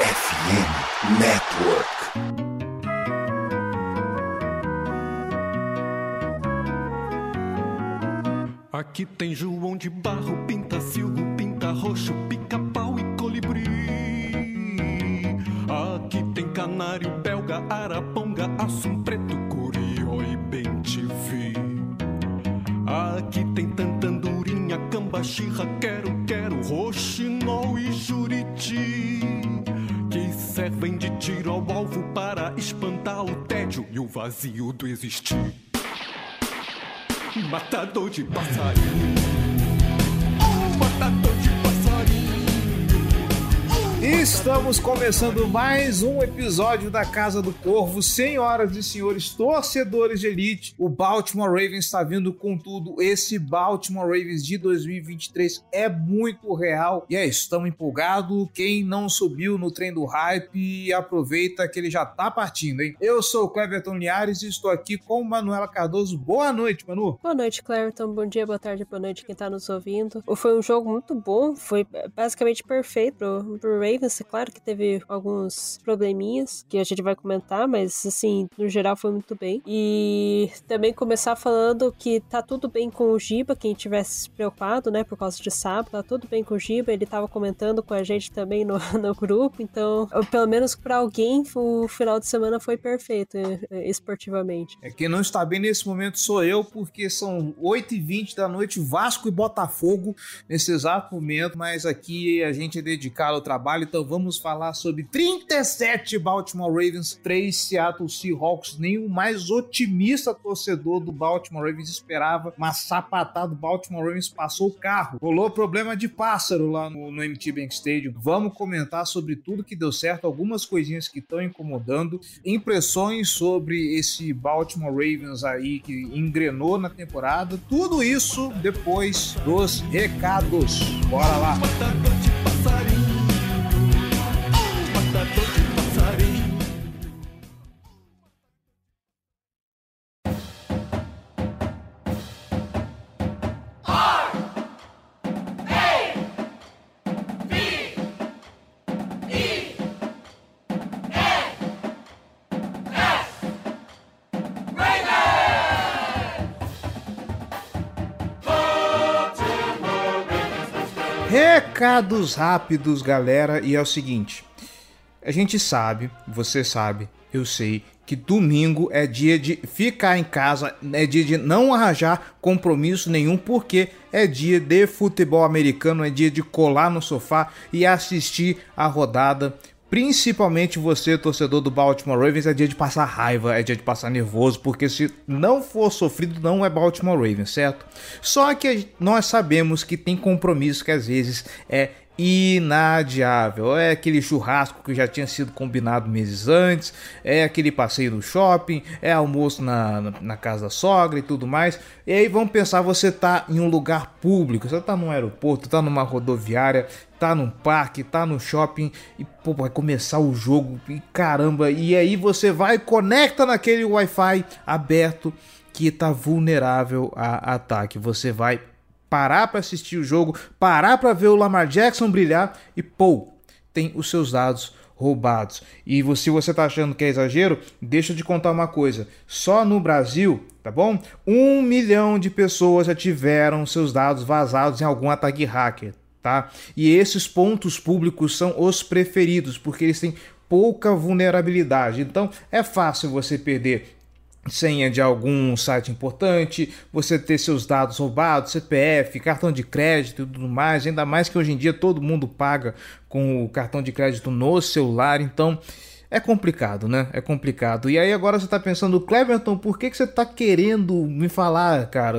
FM Network. Aqui tem João de Barro, pinta silgo, pinta roxo, pica-pau e colibri. Aqui tem canário, belga, araponga, assum preto, curió e bem te vi. Aqui tem tantandurinha, cambaxirra, quero, quero, roxinol e juriti. Servem de tiro ao alvo para espantar o tédio e o vazio do existir. Matador de passarinho. Estamos começando mais um episódio da Casa do Corvo, senhoras e senhores torcedores de elite. O Baltimore Ravens está vindo com tudo. Esse Baltimore Ravens de 2023 é muito real. E é isso, estamos empolgados. Quem não subiu no trem do hype, aproveita que ele já tá partindo, hein? Eu sou o Cleverton Liares e estou aqui com Manuela Cardoso. Boa noite, Manu. Boa noite, Cleverton. Bom dia, boa tarde, boa noite quem tá nos ouvindo. Foi um jogo muito bom, foi basicamente perfeito pro, pro Ravens. É claro que teve alguns probleminhas que a gente vai comentar, mas assim, no geral foi muito bem. E também começar falando que tá tudo bem com o Giba, quem tivesse se preocupado, né, por causa de sábado, tá tudo bem com o Giba, ele tava comentando com a gente também no, no grupo, então, pelo menos para alguém, o final de semana foi perfeito eh, esportivamente. É quem não está bem nesse momento sou eu, porque são 8h20 da noite, Vasco e Botafogo nesse exato momento, mas aqui a gente é dedicado ao trabalho, então vamos falar sobre 37 Baltimore Ravens, 3 Seattle Seahawks. Nem o mais otimista torcedor do Baltimore Ravens esperava uma sapatada Baltimore Ravens passou o carro. Rolou problema de pássaro lá no, no MT Bank Stadium. Vamos comentar sobre tudo que deu certo, algumas coisinhas que estão incomodando, impressões sobre esse Baltimore Ravens aí que engrenou na temporada. Tudo isso depois dos recados. Bora lá! Matador de passarinho. Recados rápidos, galera, e é o seguinte: a gente sabe, você sabe, eu sei que domingo é dia de ficar em casa, é dia de não arranjar compromisso nenhum, porque é dia de futebol americano, é dia de colar no sofá e assistir a rodada. Principalmente você, torcedor do Baltimore Ravens, é dia de passar raiva, é dia de passar nervoso, porque se não for sofrido, não é Baltimore Ravens, certo? Só que nós sabemos que tem compromisso que às vezes é inadiável. É aquele churrasco que já tinha sido combinado meses antes, é aquele passeio no shopping, é almoço na, na, na casa da sogra e tudo mais. E aí vamos pensar, você tá em um lugar público, você tá num aeroporto, tá numa rodoviária, tá num parque, tá no shopping e pô, vai começar o jogo e caramba, e aí você vai conecta naquele Wi-Fi aberto que tá vulnerável a ataque. Você vai parar para assistir o jogo, parar para ver o Lamar Jackson brilhar e pô, tem os seus dados roubados. E se você tá achando que é exagero, deixa te contar uma coisa. Só no Brasil, tá bom? Um milhão de pessoas já tiveram seus dados vazados em algum ataque hacker, tá? E esses pontos públicos são os preferidos, porque eles têm pouca vulnerabilidade. Então é fácil você perder senha de algum site importante, você ter seus dados roubados, CPF, cartão de crédito e tudo mais, ainda mais que hoje em dia todo mundo paga com o cartão de crédito no celular, então é complicado, né? É complicado. E aí agora você tá pensando, Cleverton, por que, que você tá querendo me falar, cara?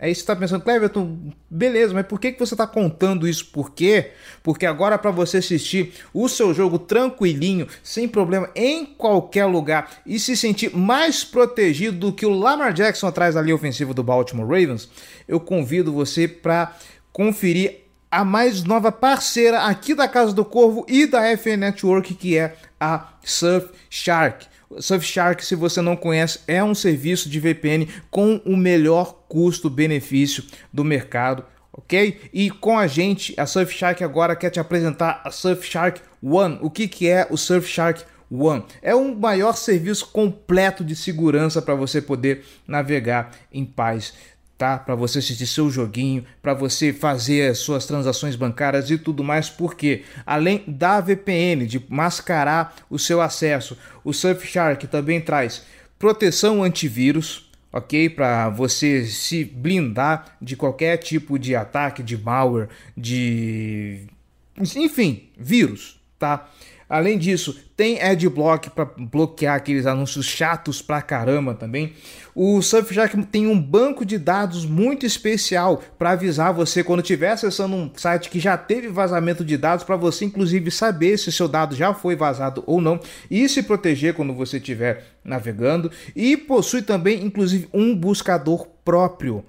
Aí você está pensando, Cleverton, beleza, mas por que, que você está contando isso? Por quê? Porque agora para você assistir o seu jogo tranquilinho, sem problema, em qualquer lugar e se sentir mais protegido do que o Lamar Jackson atrás da linha ofensiva do Baltimore Ravens, eu convido você para conferir a mais nova parceira aqui da Casa do Corvo e da FN Network, que é a Surfshark. Surfshark, se você não conhece, é um serviço de VPN com o melhor custo-benefício do mercado, ok? E com a gente, a Surfshark agora quer te apresentar a Surfshark One. O que, que é o Surfshark One? É um maior serviço completo de segurança para você poder navegar em paz tá? Para você assistir seu joguinho, para você fazer as suas transações bancárias e tudo mais, porque além da VPN de mascarar o seu acesso, o Surfshark também traz proteção antivírus, ok? Para você se blindar de qualquer tipo de ataque, de malware, de. Enfim, vírus, tá? Além disso, tem adblock para bloquear aqueles anúncios chatos pra caramba também. O Surfshark tem um banco de dados muito especial para avisar você quando estiver acessando um site que já teve vazamento de dados, para você inclusive saber se seu dado já foi vazado ou não e se proteger quando você estiver navegando. E possui também inclusive um buscador próprio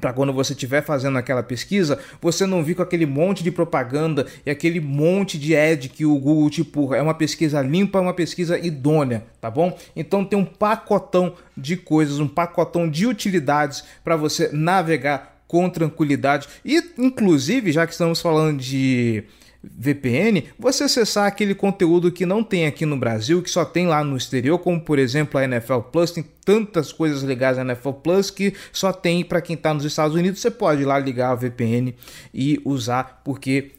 para quando você estiver fazendo aquela pesquisa, você não vir com aquele monte de propaganda e aquele monte de ad que o Google te empurra. É uma pesquisa limpa, uma pesquisa idônea, tá bom? Então tem um pacotão de coisas, um pacotão de utilidades para você navegar com tranquilidade e inclusive, já que estamos falando de VPN, você acessar aquele conteúdo que não tem aqui no Brasil, que só tem lá no exterior, como por exemplo a NFL Plus, tem tantas coisas legais na NFL Plus que só tem para quem está nos Estados Unidos. Você pode ir lá ligar a VPN e usar, porque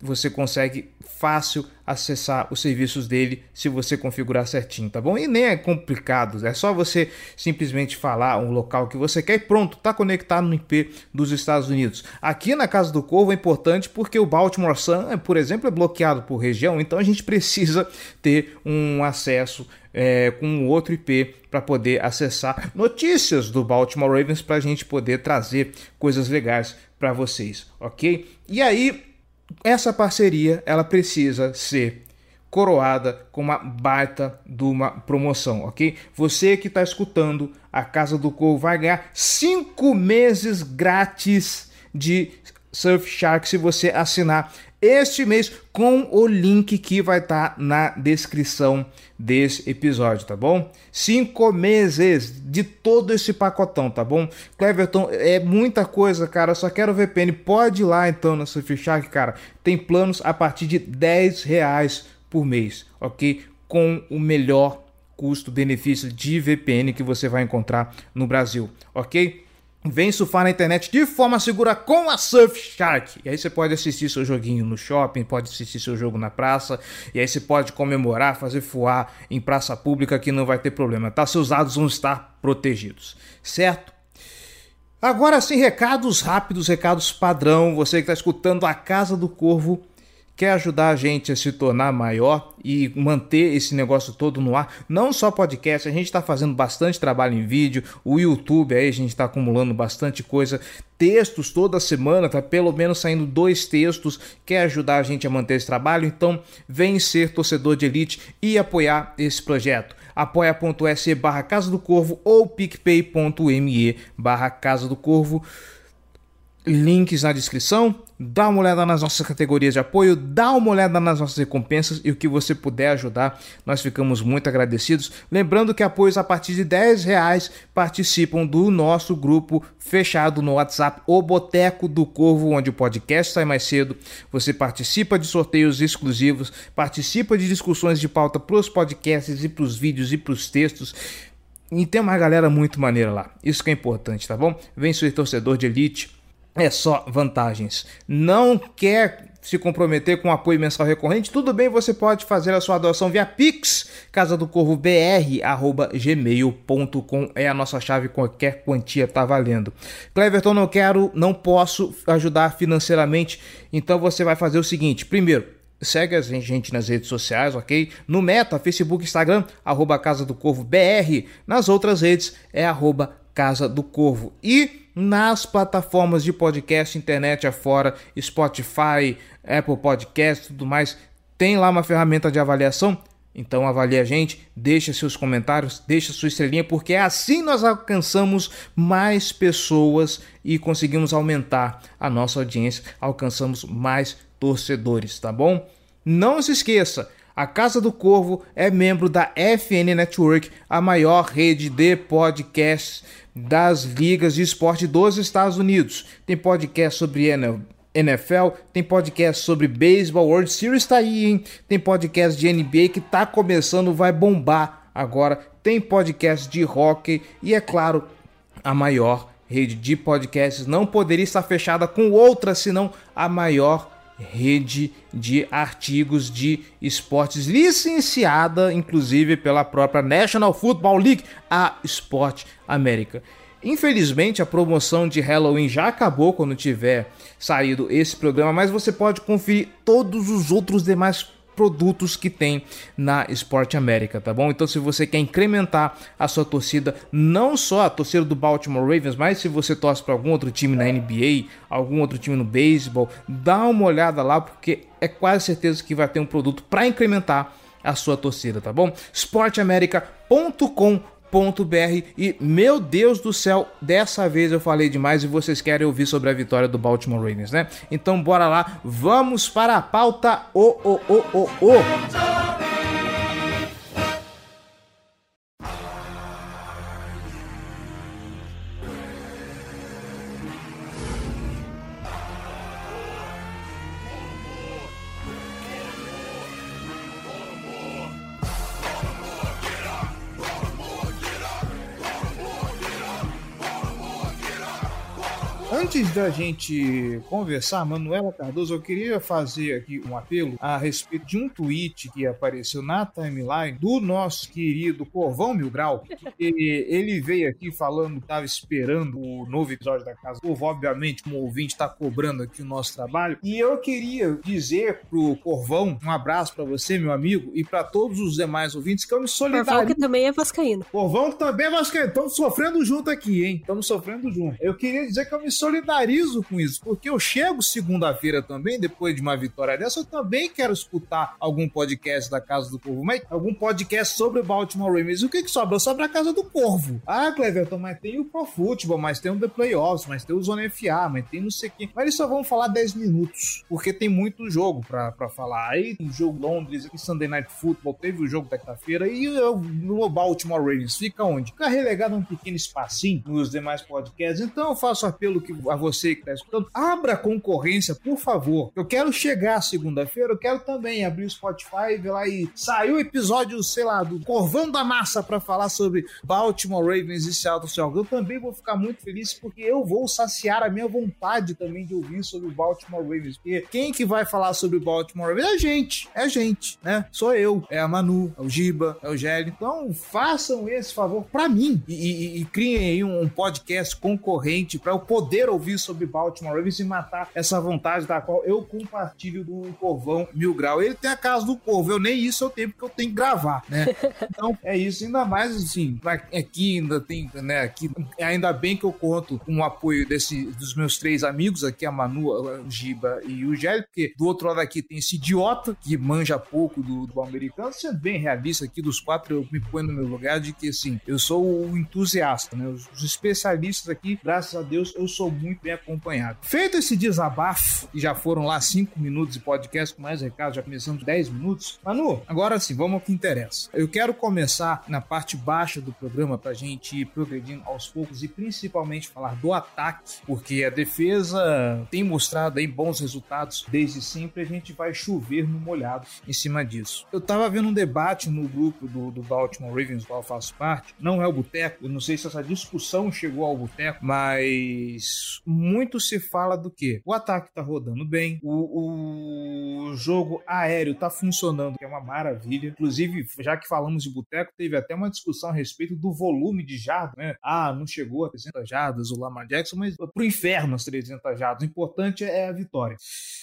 você consegue fácil acessar os serviços dele se você configurar certinho, tá bom? E nem é complicado, é só você simplesmente falar um local que você quer e pronto, tá conectado no IP dos Estados Unidos. Aqui na Casa do Corvo é importante porque o Baltimore Sun, por exemplo, é bloqueado por região, então a gente precisa ter um acesso é, com outro IP para poder acessar notícias do Baltimore Ravens para a gente poder trazer coisas legais para vocês, ok? E aí essa parceria ela precisa ser coroada com uma baita de uma promoção, ok? Você que está escutando a Casa do Corvo vai ganhar cinco meses grátis de Surfshark se você assinar este mês com o link que vai estar tá na descrição desse episódio, tá bom? Cinco meses de todo esse pacotão, tá bom? Cleverton, é muita coisa, cara. Só quero VPN. Pode ir lá então na Surfshark, cara. Tem planos a partir de 10 reais por mês, ok? Com o melhor custo-benefício de VPN que você vai encontrar no Brasil, ok? Vem surfar na internet de forma segura com a Surfshark. E aí você pode assistir seu joguinho no shopping, pode assistir seu jogo na praça, e aí você pode comemorar, fazer voar em praça pública que não vai ter problema, tá? Seus dados vão estar protegidos, certo? Agora sim, recados rápidos, recados padrão. Você que está escutando a Casa do Corvo quer ajudar a gente a se tornar maior e manter esse negócio todo no ar, não só podcast, a gente está fazendo bastante trabalho em vídeo, o YouTube aí a gente está acumulando bastante coisa, textos toda semana, tá pelo menos saindo dois textos, quer ajudar a gente a manter esse trabalho, então vem ser torcedor de elite e apoiar esse projeto. apoia.se barra Casa do Corvo ou picpay.me barra Casa do Corvo links na descrição. Dá uma olhada nas nossas categorias de apoio, dá uma olhada nas nossas recompensas e o que você puder ajudar, nós ficamos muito agradecidos. Lembrando que apoios a partir de 10 reais participam do nosso grupo fechado no WhatsApp, o Boteco do Corvo, onde o podcast sai mais cedo. Você participa de sorteios exclusivos, participa de discussões de pauta para os podcasts e para os vídeos e para os textos. E tem uma galera muito maneira lá. Isso que é importante, tá bom? Vem ser torcedor de elite é só vantagens. Não quer se comprometer com apoio mensal recorrente, tudo bem, você pode fazer a sua doação via Pix, casa do corvo br, gmail.com é a nossa chave, qualquer quantia tá valendo. Cleverton, não quero, não posso ajudar financeiramente, então você vai fazer o seguinte, primeiro, segue a gente nas redes sociais, ok? No Meta, Facebook, Instagram, arroba Casa do Corvo BR, nas outras redes é arroba Casa do Corvo. E nas plataformas de podcast, internet afora, Spotify, Apple Podcast, tudo mais. Tem lá uma ferramenta de avaliação? Então avalie a gente, deixa seus comentários, deixa sua estrelinha, porque é assim nós alcançamos mais pessoas e conseguimos aumentar a nossa audiência, alcançamos mais torcedores, tá bom? Não se esqueça, a Casa do Corvo é membro da FN Network, a maior rede de podcasts das ligas de esporte dos Estados Unidos. Tem podcast sobre NFL, tem podcast sobre beisebol, World Series tá aí, hein? Tem podcast de NBA que tá começando, vai bombar agora. Tem podcast de hockey e é claro, a maior rede de podcasts não poderia estar fechada com outra senão a maior rede de artigos de esportes licenciada inclusive pela própria National Football League, a Sport América. Infelizmente, a promoção de Halloween já acabou quando tiver saído esse programa, mas você pode conferir todos os outros demais produtos que tem na Sport América, tá bom? Então, se você quer incrementar a sua torcida, não só a torcida do Baltimore Ravens, mas se você torce para algum outro time na NBA, algum outro time no beisebol, dá uma olhada lá porque é quase certeza que vai ter um produto para incrementar a sua torcida, tá bom? sportamerica.com br e meu Deus do céu, dessa vez eu falei demais e vocês querem ouvir sobre a vitória do Baltimore Ravens, né? Então bora lá, vamos para a pauta o o o o o. da gente conversar, Manuela Cardoso, eu queria fazer aqui um apelo a respeito de um tweet que apareceu na timeline do nosso querido Corvão Milgrau. E ele veio aqui falando que estava esperando o novo episódio da Casa do Povo. Obviamente, como ouvinte, está cobrando aqui o nosso trabalho. E eu queria dizer pro Corvão, um abraço para você, meu amigo, e para todos os demais ouvintes, que eu me solidarizo. Corvão que também é vascaíno. Corvão que também é vascaíno. Estamos sofrendo junto aqui, hein? Estamos sofrendo junto. Eu queria dizer que eu me solidarizo solidarizo com isso, porque eu chego segunda-feira também, depois de uma vitória dessa, eu também quero escutar algum podcast da Casa do Corvo, mas algum podcast sobre o Baltimore Ravens. O que que sobra? Sobra a Casa do Corvo. Ah, Cleverton, mas tem o Pro Football, mas tem o The Playoffs, mas tem o Zona FA, mas tem não sei o quê. Mas eles só vão falar 10 minutos, porque tem muito jogo pra, pra falar. Aí o jogo Londres, aqui Sunday Night Football, teve o jogo quarta-feira, e eu, no Baltimore Ravens fica onde? Fica relegado a um pequeno espacinho nos demais podcasts. Então eu faço apelo que a você que está escutando, abra a concorrência, por favor. Eu quero chegar segunda-feira, eu quero também abrir o Spotify, ver lá e saiu o episódio, sei lá, do Corvão da Massa para falar sobre Baltimore Ravens e Seattle Seahawks. Eu também vou ficar muito feliz porque eu vou saciar a minha vontade também de ouvir sobre o Baltimore Ravens. Porque quem que vai falar sobre o Baltimore Ravens é a gente, é a gente, né? Sou eu, é a Manu, é o Giba, é o Gélio. Então façam esse favor para mim e, e, e criem aí um podcast concorrente para eu poder ouvir sobre Baltimore Ravens e matar essa vontade da qual eu compartilho do Corvão Mil Grau. Ele tem a casa do Corvo, eu nem isso eu tenho porque eu tenho que gravar, né? Então é isso, ainda mais assim, aqui ainda tem, né, aqui, ainda bem que eu conto com o apoio desse, dos meus três amigos aqui, a Manu, o Giba e o Gélio, porque do outro lado aqui tem esse idiota que manja pouco do, do americano, sendo bem realista aqui dos quatro, eu me ponho no meu lugar de que assim, eu sou o entusiasta, né? Os, os especialistas aqui, graças a Deus, eu sou muito bem acompanhado. Feito esse desabafo, e já foram lá cinco minutos de podcast com mais recados, já começamos 10 minutos. Manu, agora sim, vamos ao que interessa. Eu quero começar na parte baixa do programa pra gente ir progredindo aos poucos e principalmente falar do ataque, porque a defesa tem mostrado aí bons resultados desde sempre, a gente vai chover no molhado em cima disso. Eu tava vendo um debate no grupo do, do Baltimore Ravens, qual eu faço parte, não é o Boteco, eu não sei se essa discussão chegou ao Boteco, mas muito se fala do que? O ataque tá rodando bem, o, o jogo aéreo tá funcionando, que é uma maravilha. Inclusive, já que falamos de boteco, teve até uma discussão a respeito do volume de jardas, né? Ah, não chegou a 300 jardas o Lamar Jackson, mas pro inferno as 300 jardas. O importante é a vitória.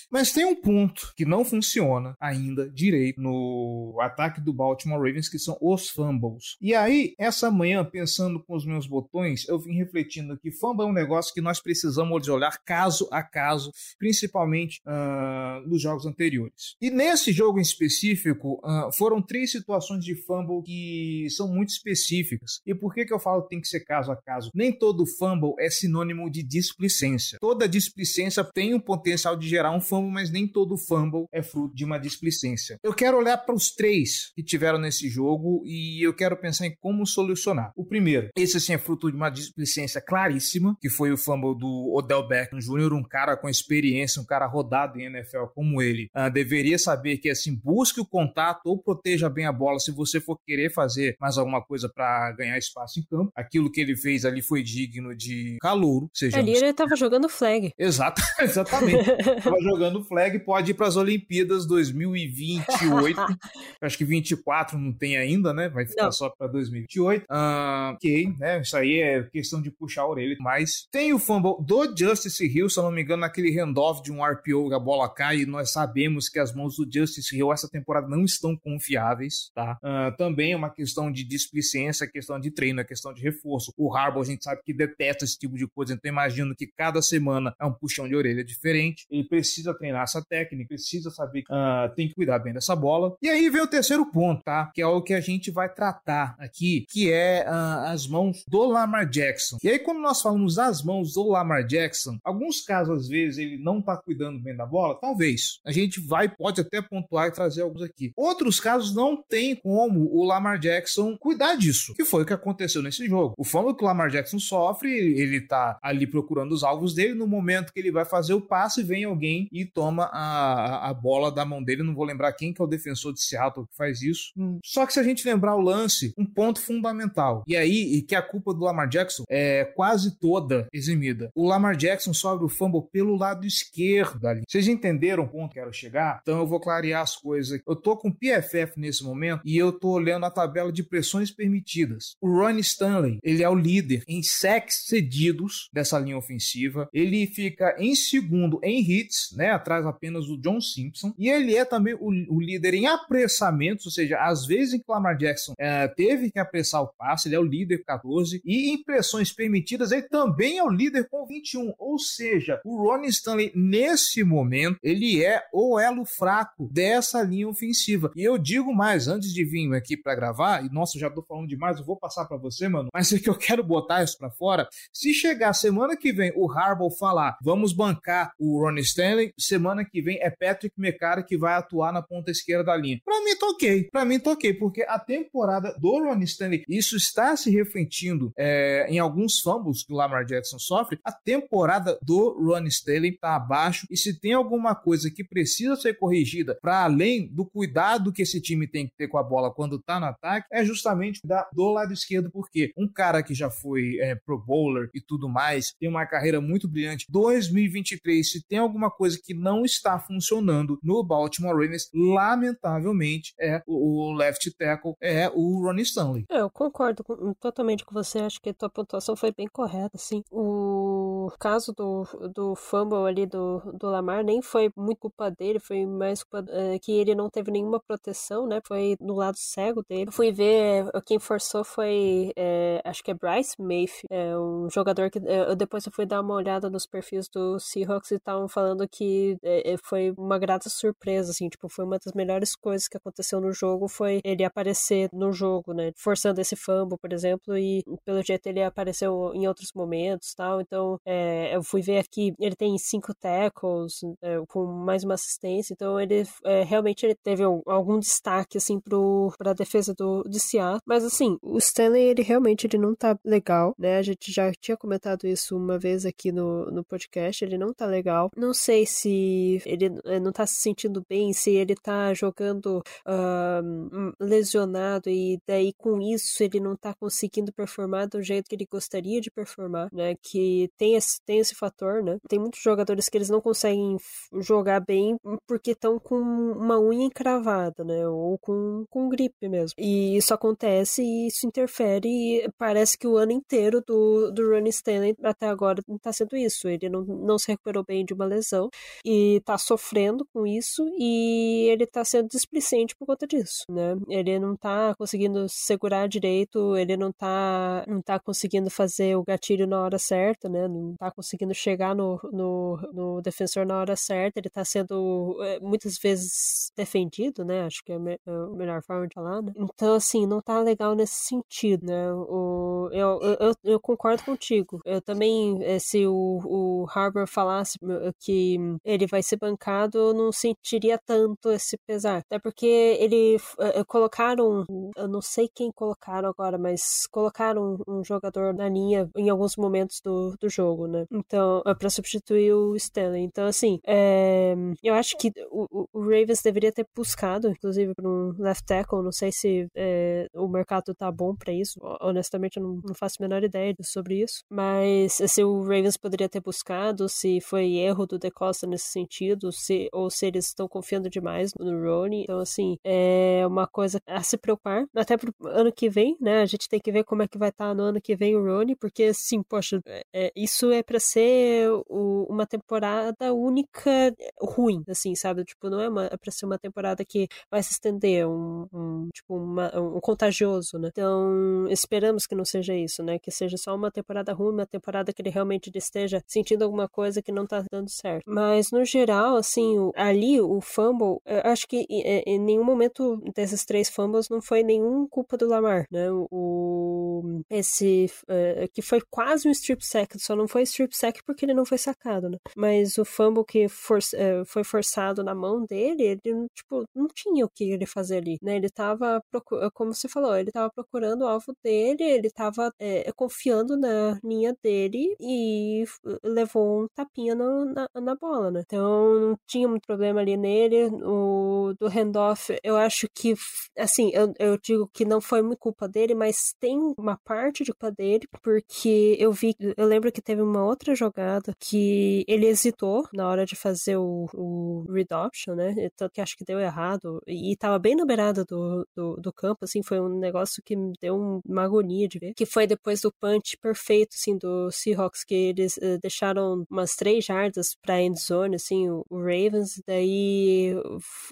Mas tem um ponto que não funciona ainda direito no ataque do Baltimore Ravens, que são os fumbles. E aí, essa manhã, pensando com os meus botões, eu vim refletindo que fumble é um negócio que nós precisamos de olhar caso a caso, principalmente uh, nos jogos anteriores. E nesse jogo em específico, uh, foram três situações de fumble que são muito específicas. E por que, que eu falo que tem que ser caso a caso? Nem todo fumble é sinônimo de displicência. Toda displicência tem o potencial de gerar um fumble, mas nem todo fumble é fruto de uma displicência. Eu quero olhar para os três que tiveram nesse jogo e eu quero pensar em como solucionar. O primeiro, esse sim é fruto de uma displicência claríssima, que foi o fumble do Odell Beckham Jr., um cara com experiência, um cara rodado em NFL como ele, uh, deveria saber que assim, busque o contato ou proteja bem a bola se você for querer fazer mais alguma coisa para ganhar espaço em campo. Aquilo que ele fez ali foi digno de calouro. Seja ali ele tava jogando flag. Exato, exatamente. tava jogando flag, pode ir para as Olimpíadas 2028. Acho que 24 não tem ainda, né? Vai ficar não. só para 2028. Uh, ok, né? Isso aí é questão de puxar a orelha. Mas tem o fumble do Justice Hill, se eu não me engano, naquele handoff de um RPO, a bola cai e nós sabemos que as mãos do Justice Hill essa temporada não estão confiáveis, tá? Uh, também é uma questão de displicência, questão de treino, é questão de reforço. O Harbaugh, a gente sabe que detesta esse tipo de coisa, então imagino que cada semana é um puxão de orelha diferente. Ele precisa treinar essa técnica, precisa saber que uh, tem que cuidar bem dessa bola. E aí vem o terceiro ponto, tá? Que é o que a gente vai tratar aqui, que é uh, as mãos do Lamar Jackson. E aí, quando nós falamos das mãos do Lamar Jackson, alguns casos, às vezes, ele não tá cuidando bem da bola, talvez. A gente vai, pode até pontuar e trazer alguns aqui. Outros casos não tem como o Lamar Jackson cuidar disso, que foi o que aconteceu nesse jogo. O fumble que o Lamar Jackson sofre, ele tá ali procurando os alvos dele, no momento que ele vai fazer o passe, vem alguém e toma a, a bola da mão dele, não vou lembrar quem que é o defensor de Seattle que faz isso. Hum. Só que se a gente lembrar o lance, um ponto fundamental, e aí e que a culpa do Lamar Jackson é quase toda eximida. O Lamar Jackson sobe o fumble pelo lado esquerdo ali. Vocês entenderam o ponto que quero chegar? Então eu vou clarear as coisas. Eu tô com PFF nesse momento e eu tô olhando a tabela de pressões permitidas. O Ronnie Stanley, ele é o líder em sacks cedidos dessa linha ofensiva. Ele fica em segundo em hits, né, atrás apenas do John Simpson. E ele é também o, o líder em apressamentos, ou seja, às vezes em que o Lamar Jackson é, teve que apressar o passe, ele é o líder com 14. E em pressões permitidas, ele também é o líder com 21. Ou seja, o Ronnie Stanley, nesse momento, ele é o elo fraco dessa linha ofensiva. E eu digo mais, antes de vir aqui para gravar, e nossa, já tô falando demais, eu vou passar para você, mano, mas é que eu quero botar isso para fora. Se chegar semana que vem o Harbaugh falar, vamos bancar o Ronnie Stanley, semana que vem é Patrick McCarry que vai atuar na ponta esquerda da linha. Para mim, toquei. Para mim, toquei, porque a temporada do Ronnie Stanley, isso está se refletindo é, em alguns fumbles que o Lamar Jackson sofre. A temporada do Ronnie Stanley tá abaixo e se tem alguma coisa que precisa ser corrigida para além do cuidado que esse time tem que ter com a bola quando tá no ataque, é justamente da, do lado esquerdo, porque um cara que já foi é, pro bowler e tudo mais, tem uma carreira muito brilhante. 2023, se tem alguma coisa que não está funcionando no Baltimore Ravens, lamentavelmente é o, o left tackle, é o Ronnie Stanley. É, eu concordo com, totalmente com você, acho que a tua pontuação foi bem correta, assim. O caso do, do fumble ali do, do Lamar nem foi muito culpa dele, foi mais culpa é, que ele não teve nenhuma proteção, né? Foi no lado cego dele. Fui ver, quem forçou foi, é, acho que é Bryce Mayfield, é um jogador que é, depois eu fui dar uma olhada nos perfis do Seahawks e estavam falando que foi uma grata surpresa, assim, tipo, foi uma das melhores coisas que aconteceu no jogo foi ele aparecer no jogo, né? Forçando esse fumble, por exemplo, e pelo jeito ele apareceu em outros momentos, tal. Então, é, eu fui ver aqui, ele tem cinco tackles, é, com mais uma assistência, então ele realmente ele teve algum destaque, assim, pro, pra defesa do, de Seattle. Mas, assim, o Stanley, ele realmente ele não tá legal, né? A gente já tinha comentado isso uma vez aqui no, no podcast, ele não tá legal. Não sei se ele eh, não tá se sentindo bem, se ele tá jogando uh, lesionado e daí com isso ele não tá conseguindo performar do jeito que ele gostaria de performar, né? Que tem tem esse fator, né? Tem muitos jogadores que eles não conseguem jogar bem porque estão com uma unha encravada, né? Ou com, com gripe mesmo. E isso acontece e isso interfere e parece que o ano inteiro do, do Ronnie Stanley até agora tá sendo isso. Ele não, não se recuperou bem de uma lesão e tá sofrendo com isso e ele tá sendo displicente por conta disso, né? Ele não tá conseguindo segurar direito, ele não tá, não tá conseguindo fazer o gatilho na hora certa, né? Não tá conseguindo chegar no, no, no defensor na hora certa, ele tá sendo é, muitas vezes defendido, né? Acho que é, é a melhor forma de falar, né? Então, assim, não tá legal nesse sentido, né? O, eu, eu, eu concordo contigo. Eu também, eh, se o, o Harbour falasse que ele vai ser bancado, eu não sentiria tanto esse pesar. Até porque ele colocaram, eu não sei quem colocaram agora, mas colocaram um, jogador na linha em alguns momentos do, do do né? Então, é para substituir o Stanley. Então, assim, é, eu acho que o, o, Ravens deveria ter buscado, inclusive, para um left tackle. Não sei se é, o mercado tá bom para isso. Honestamente, eu não, não, faço a menor ideia sobre isso. Mas se o Ravens poderia ter buscado, se foi erro do DeCosta nesse sentido, se, ou se eles estão confiando demais no Ronnie. Então, assim, é uma coisa a se preocupar. Até pro ano que vem, né? A gente tem que ver como é que vai estar tá no ano que vem o Ronnie, porque, assim, poxa, é, isso é para ser o, uma temporada única ruim, assim, sabe? Tipo, não é, uma, é pra ser uma temporada que vai se estender, um, um tipo, uma, um contagioso, né? Então, esperamos que não seja isso, né? Que seja só uma temporada ruim, uma temporada que ele realmente esteja sentindo alguma coisa que não tá dando certo. Mas, no geral, assim, ali, o fumble, acho que em nenhum momento desses três fumbles não foi nenhum culpa do Lamar, né? O, esse, uh, que foi quase um strip sack, só não foi strip sack porque ele não foi sacado, né? Mas o fumble que for, uh, foi forçado na mão dele, ele, tipo, não tinha o que ele fazer ali, né? Ele tava, como você falou, ele tava procurando o alvo dele, ele tava é, confiando na linha dele e levou um tapinha no, na, na bola, né? Então, não tinha muito problema ali nele. O do handoff, eu acho que, assim, eu, eu digo que não foi muito culpa dele, mas tem uma parte de culpa dele, porque eu vi, eu lembro que teve uma outra jogada que ele hesitou na hora de fazer o, o option, né? Tanto que acho que deu errado. E tava bem na beirada do, do, do campo, assim, foi um negócio que me deu uma agonia de ver. Que foi depois do punch perfeito, assim, do Seahawks, que eles uh, deixaram umas três jardas pra end zone, assim, o, o Ravens. Daí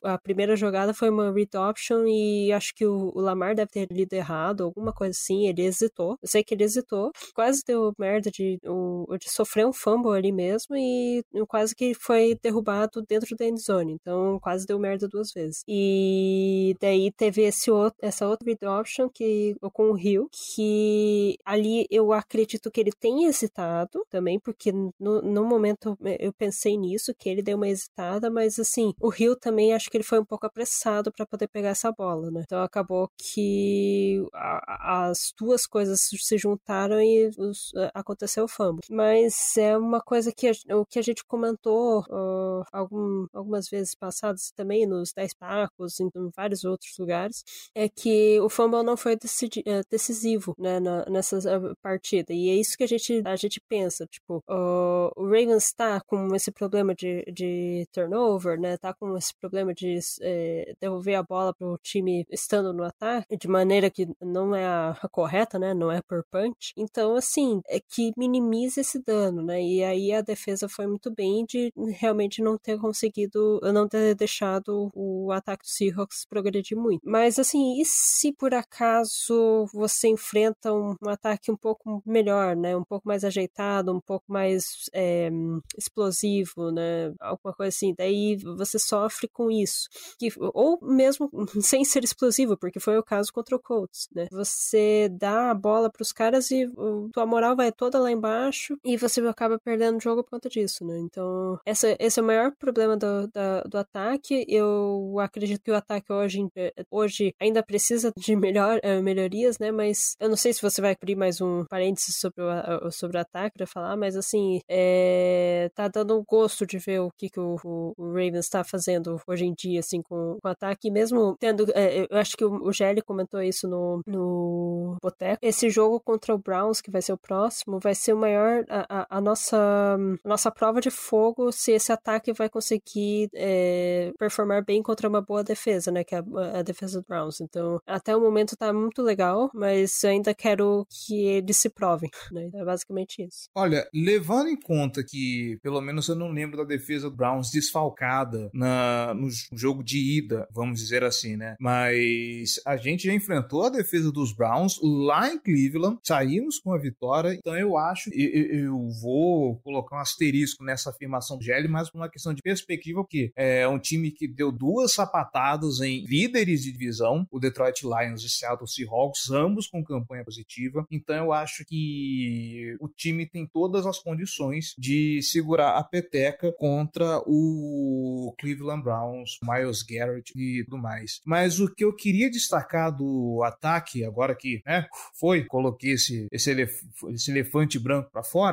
a primeira jogada foi uma read option e acho que o, o Lamar deve ter lido errado, alguma coisa assim. Ele hesitou. Eu sei que ele hesitou. Quase deu merda de, o, de sofrer um fumble ali mesmo e quase que foi derrubado dentro da endzone. Então quase deu merda duas vezes. E daí teve esse outro, essa outra read option que com o Rio, que ali eu acredito que ele tenha hesitado também, porque no, no momento eu pensei nisso, que ele deu uma hesitada, mas assim, o Rio também acho que ele foi um pouco apressado para poder pegar essa bola, né? Então acabou que a, as duas coisas se juntaram e os, aconteceu o fumble. Mas é uma coisa que a, o que a gente comentou uh, algum, algumas vezes passadas também nos 10 pacos, em, em, vários outros lugares, é que o fumble não foi decidi, uh, decisivo, né, na, nessa uh, partida. E é isso que a gente, a gente pensa, tipo, o Ravens tá com esse problema de, de turnover, né, tá com esse problema de é, devolver a bola para o time estando no ataque de maneira que não é a, correta, né? Não é por punch. Então, assim, é que minimize esse dano, né? E aí a defesa foi muito bem de realmente não ter conseguido, não ter deixado o ataque do Seahawks progredir muito. Mas, assim, e se por acaso você enfrenta um, um ataque um pouco melhor, né? Um pouco mais ajeitado, um pouco mais é, explosivo, né? Alguma coisa assim. Daí você sofre com isso. Que, ou mesmo sem ser explosivo, porque foi o caso contra o Colts, né? Você dá a bola para os caras e tua moral vai toda lá embaixo e você acaba perdendo o jogo por conta disso, né? Então, essa, esse é o maior problema do, do ataque. Eu acredito que o ataque hoje, eh, hoje ainda precisa de melhor, uh, melhorias, né? Mas eu não sei se você vai abrir mais um parênteses sobre o, sobre o ataque para falar, mas assim, é, tá dando um gosto de ver o que, que o, o Ravens está fazendo hoje em dia, assim, com, com o ataque, mesmo tendo. É, eu acho que o, o Gelli comentou isso no, no Boteco. Esse jogo contra o Browns, que vai ser o próximo, vai ser o maior. A, a, nossa, a nossa prova de fogo se esse ataque vai conseguir é, performar bem contra uma boa defesa, né? Que é a, a, defesa do Browns. Então, até o momento tá muito legal, mas ainda quero que eles se provem, né? Então, é basicamente isso. Olha, levando em conta que, pelo menos eu não lembro da defesa do Browns desfalcada na, no jogo de ida, vamos dizer assim, né? Mas a gente já enfrentou a defesa dos Browns lá em Cleveland, saímos com a vitória, então eu acho, eu, eu vou colocar um asterisco nessa afirmação do Gelli, mas por uma questão de perspectiva, porque é um time que deu duas sapatadas em líderes de divisão, o Detroit Lions e Seattle Seahawks, ambos com campanha positiva, então eu acho que o time tem todas as condições de segurar a peteca contra o Cleveland Browns, Miles Garrett e tudo mais. Mas o que eu queria destacar do ataque, agora que né, foi, coloquei esse, esse, elef esse elefante branco para fora.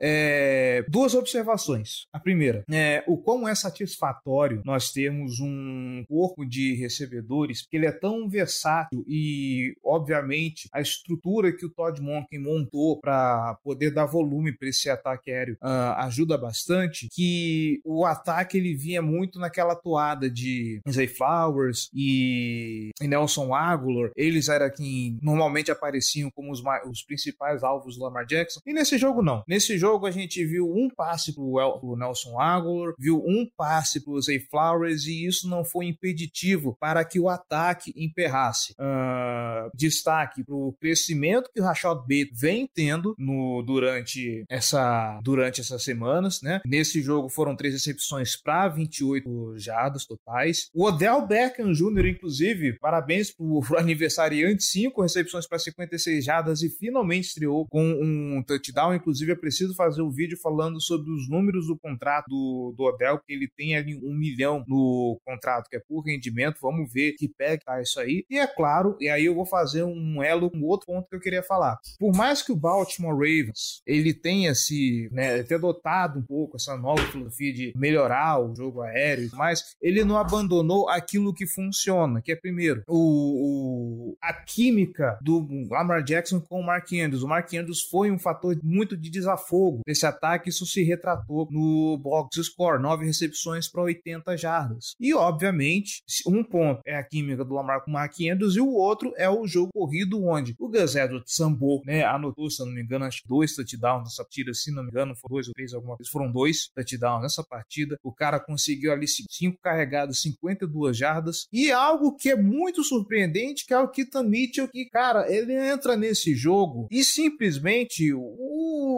É, duas observações. A primeira, é, o quão é satisfatório nós termos um corpo de recebedores, que ele é tão versátil e, obviamente, a estrutura que o Todd Monken montou para poder dar volume para esse ataque aéreo uh, ajuda bastante, que o ataque ele vinha muito naquela toada de Zay Flowers e, e Nelson Aguilar, eles eram quem normalmente apareciam como os, os principais alvos do Lamar Jackson, e nesse jogo não. Nesse jogo a gente viu um passe pro, El, pro Nelson Aguilar, viu um passe pro Zay Flowers, e isso não foi impeditivo para que o ataque emperrasse. Uh, destaque para o crescimento que o Rashad Bateman vem tendo no, durante, essa, durante essas semanas, né? Nesse jogo foram três recepções para 28 jardas totais. O Odell Beckham Jr., inclusive, parabéns pro, pro aniversariante, cinco recepções para 56 jardas e finalmente estreou com um touchdown. Inclusive, é preciso fazer um vídeo falando sobre os números do contrato do, do Odell, que ele tem ali um milhão no contrato, que é por rendimento. Vamos ver que pé tá isso aí. E é claro, e aí eu vou fazer um elo com outro ponto que eu queria falar. Por mais que o Baltimore Ravens ele tenha se, né, ter adotado um pouco essa nova filosofia de melhorar o jogo aéreo, mas ele não abandonou aquilo que funciona, que é primeiro o, o a química do Lamar Jackson com o Mark Andrews. O Mark Andrews foi um fator muito de desafogo desse ataque, isso se retratou no box score, nove recepções para 80 jardas. E obviamente, um ponto é a química do Lamar com Mark Andrews e o outro é o jogo corrido onde o Gus Edwards sambou, né, anotou, se não me engano, acho que dois touchdowns nessa partida, se não me engano, foram dois ou três, alguma coisa, foram dois touchdowns nessa partida. O cara conseguiu ali cinco carregados, 52 jardas. E algo que é muito surpreendente, que é o Keaton Mitchell, que, cara, ele entra nesse jogo e simplesmente o,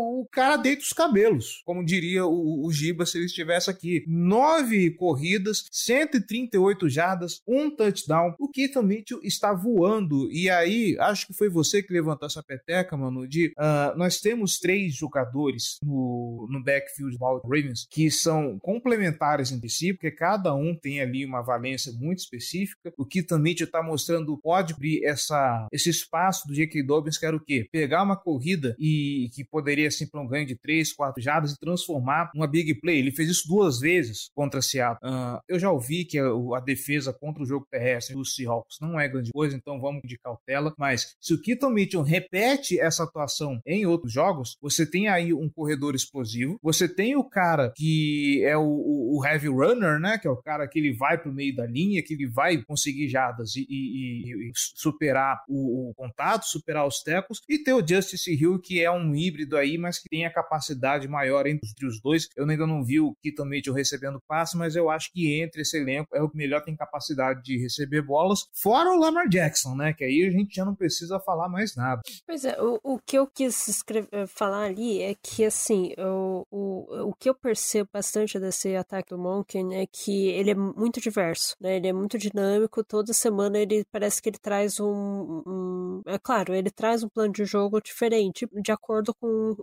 o cara deita os cabelos, como diria o, o Giba se ele estivesse aqui. Nove corridas, 138 jardas, um touchdown. O Keaton Mitchell está voando. E aí, acho que foi você que levantou essa peteca, mano, de uh, nós temos três jogadores no, no backfield do Ravens que são complementares entre si, porque cada um tem ali uma valência muito específica. O que também está mostrando pode abrir essa, esse espaço do J.K. Dobbins, que era o quê? Pegar uma corrida e que poderia ser para um ganho de 3, 4 jardas e transformar numa big play. Ele fez isso duas vezes contra Seattle. Uh, eu já ouvi que a, a, defesa contra o jogo terrestre dos Seahawks não é grande coisa, então vamos de cautela. Mas se o Keaton Mitchell repete essa atuação em outros jogos, você tem aí um corredor explosivo, você tem o cara que é o, o, o heavy runner, né? Que é o cara que ele vai pro meio da linha, que ele vai conseguir jadas e, e, e superar o, o, contato, superar os tecos, e ter o Justice Hill, que é um híbrido aí, mas que tem a capacidade maior entre os dois. Eu ainda não vi o Keaton Mitchell recebendo passe, mas eu acho que entre esse elenco é o que melhor tem capacidade de receber bolas, fora o Lamar Jackson, né? Que aí a gente já não precisa falar mais nada. Pois é, o, o que eu quis escrever, eh, falar ali é que, assim, o, o, o que eu percebo bastante desse ataque do Monken é que ele é muito diverso, né? Ele é muito dinâmico, toda semana ele parece que ele traz um, um é claro, ele traz um plano de jogo diferente, de acordo com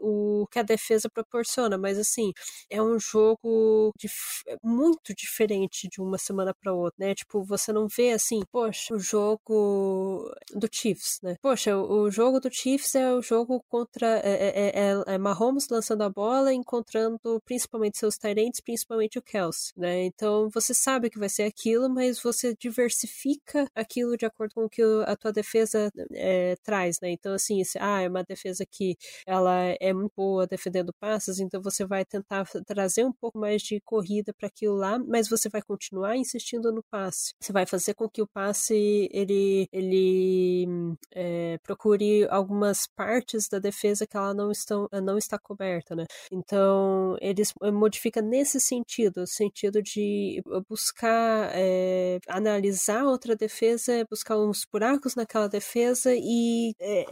que a defesa proporciona, mas assim, é um jogo dif muito diferente de uma semana para outra, né? Tipo, você não vê assim, poxa, o jogo do Chiefs, né? Poxa, o jogo do Chiefs é o jogo contra é, é, é, é Mahomes lançando a bola, encontrando principalmente seus Tyrants, principalmente o Kelsey, né? Então você sabe que vai ser aquilo, mas você diversifica aquilo de acordo com o que a tua defesa é, traz, né? Então assim, ah, é uma defesa que ela é muito boa defendendo passes, então você vai tentar trazer um pouco mais de corrida para aquilo lá, mas você vai continuar insistindo no passe. Você vai fazer com que o passe ele ele é, procure algumas partes da defesa que ela não estão não está coberta, né? Então eles modificam nesse sentido, o sentido de buscar é, analisar outra defesa, buscar uns buracos naquela defesa e é,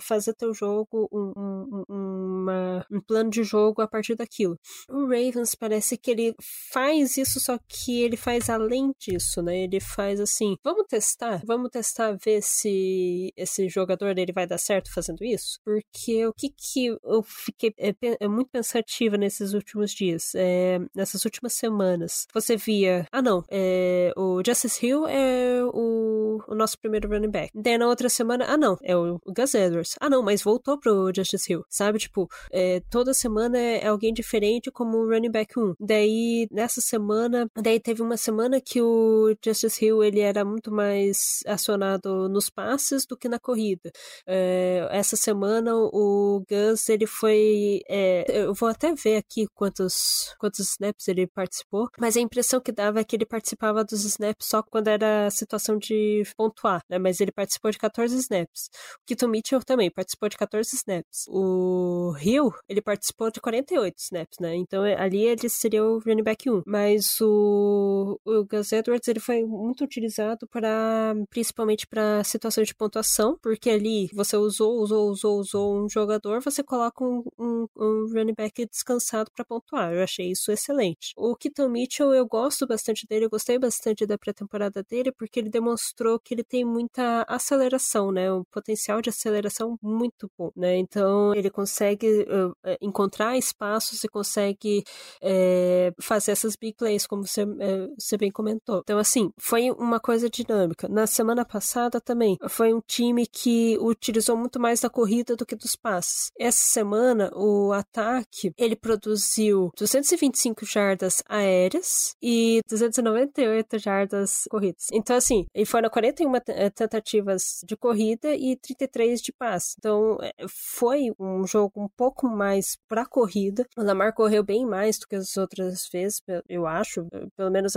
fazer teu jogo um, um, uma, um plano de jogo a partir daquilo. O Ravens parece que ele faz isso, só que ele faz além disso, né? Ele faz assim, vamos testar, vamos testar ver se esse jogador ele vai dar certo fazendo isso, porque o que que eu fiquei é, é muito pensativa nesses últimos dias, é, nessas últimas semanas. Você via, ah não, é, o Justice Hill é o, o nosso primeiro running back. Daí na outra semana, ah não, é o Gus Edwards. Ah, não, mas voltou pro Justice Hill, sabe? Tipo, é, toda semana é alguém diferente como running back 1. Daí, nessa semana, daí teve uma semana que o Justice Hill, ele era muito mais acionado nos passes do que na corrida. É, essa semana, o Gus, ele foi... É, eu vou até ver aqui quantos, quantos snaps ele participou, mas a impressão que dava é que ele participava dos snaps só quando era situação de pontuar, né? Mas ele participou de 14 snaps. O Keaton Mitchell também participou de 14 snaps. O Hill, ele participou de 48 snaps, né? Então é, ali ele seria o running back 1. Mas o, o Gus Edwards, ele foi muito utilizado para, principalmente para situações de pontuação, porque ali você usou, usou, usou, usou um jogador, você coloca um, um, um running back descansado para pontuar. Eu achei isso excelente. O Keaton Mitchell, eu gosto bastante dele, eu gostei bastante da pré-temporada dele, porque ele demonstrou que ele tem muita aceleração, né? Um potencial de aceleração muito bom, né? Então ele consegue uh, encontrar espaços e consegue é, fazer essas big plays, como você, você bem comentou. Então, assim, foi uma coisa dinâmica. Na semana passada também, foi um time que utilizou muito mais da corrida do que dos passes. Essa semana, o ataque, ele produziu 225 jardas aéreas e 298 jardas corridas. Então, assim, e foram 41 eh, tentativas de corrida e 33 de passe. Então, eh, foi um jogo um pouco mais para corrida. O Lamar correu bem mais do que as outras vezes, eu acho. Pelo menos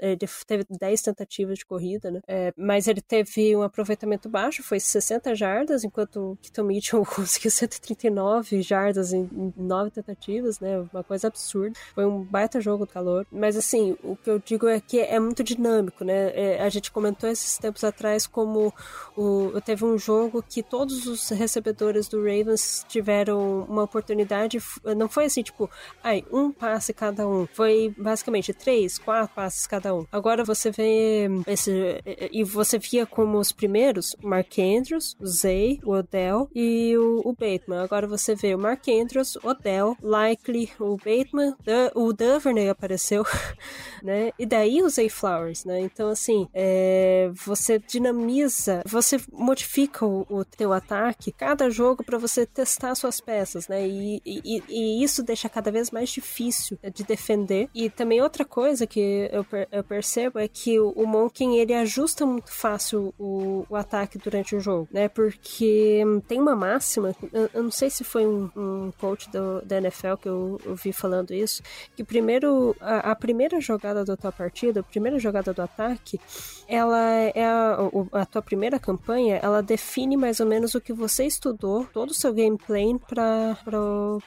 ele teve 10 tentativas de corrida, né? É, mas ele teve um aproveitamento baixo, foi 60 jardas, enquanto o Keaton Mitchell conseguiu 139 jardas em, em 9 tentativas, né? Uma coisa absurda. Foi um baita jogo do calor. Mas assim, o que eu digo é que é muito dinâmico, né? É, a gente comentou esses tempos atrás como o, teve um jogo que todos os recebedores do Ravens tiveram uma oportunidade. Não foi assim, tipo, ai, um passe cada um. Foi basicamente três, quatro passes cada um. Agora você vê esse. E você via como os primeiros, o Mark Andrews, o Zay, o Odell e o, o Bateman. Agora você vê o Mark Andrews, Odell, Likely, o Bateman, o Duvernay apareceu, né? E daí o Zay Flowers, né? Então, assim, é, você dinamiza, você modifica o, o teu ataque cada jogo para você testar suas peças, né? E, e, e, isso deixa cada vez mais difícil de defender. E também outra coisa que eu, eu percebo é que o, o Monken, ele ajusta muito fácil o, o, ataque durante o jogo, né? Porque tem uma máxima, eu, eu não sei se foi um, um coach do, da NFL que eu, eu vi falando isso, que primeiro, a, a primeira jogada da tua partida, a primeira jogada do ataque, ela é a, a tua primeira campanha, ela define mais ou menos o que você estudou, todo o seu gameplay para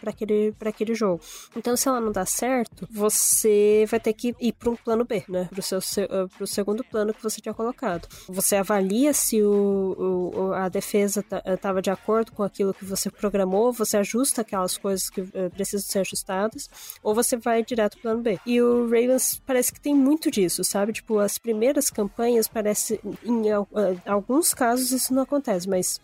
aquele, aquele jogo. Então, se ela não dá certo, você vai ter que ir para um plano B, né? Para o seu, eh, pro segundo plano que você tinha colocado. Você avalia se o, o a defesa estava eh, de acordo com aquilo que você programou, você ajusta aquelas coisas que uh, precisam ser ajustadas, ou você vai direto pro plano B. E o Ravens parece que tem muito disso, sabe? Tipo, as primeiras campanhas parece em uh, alguns casos isso não acontece, mas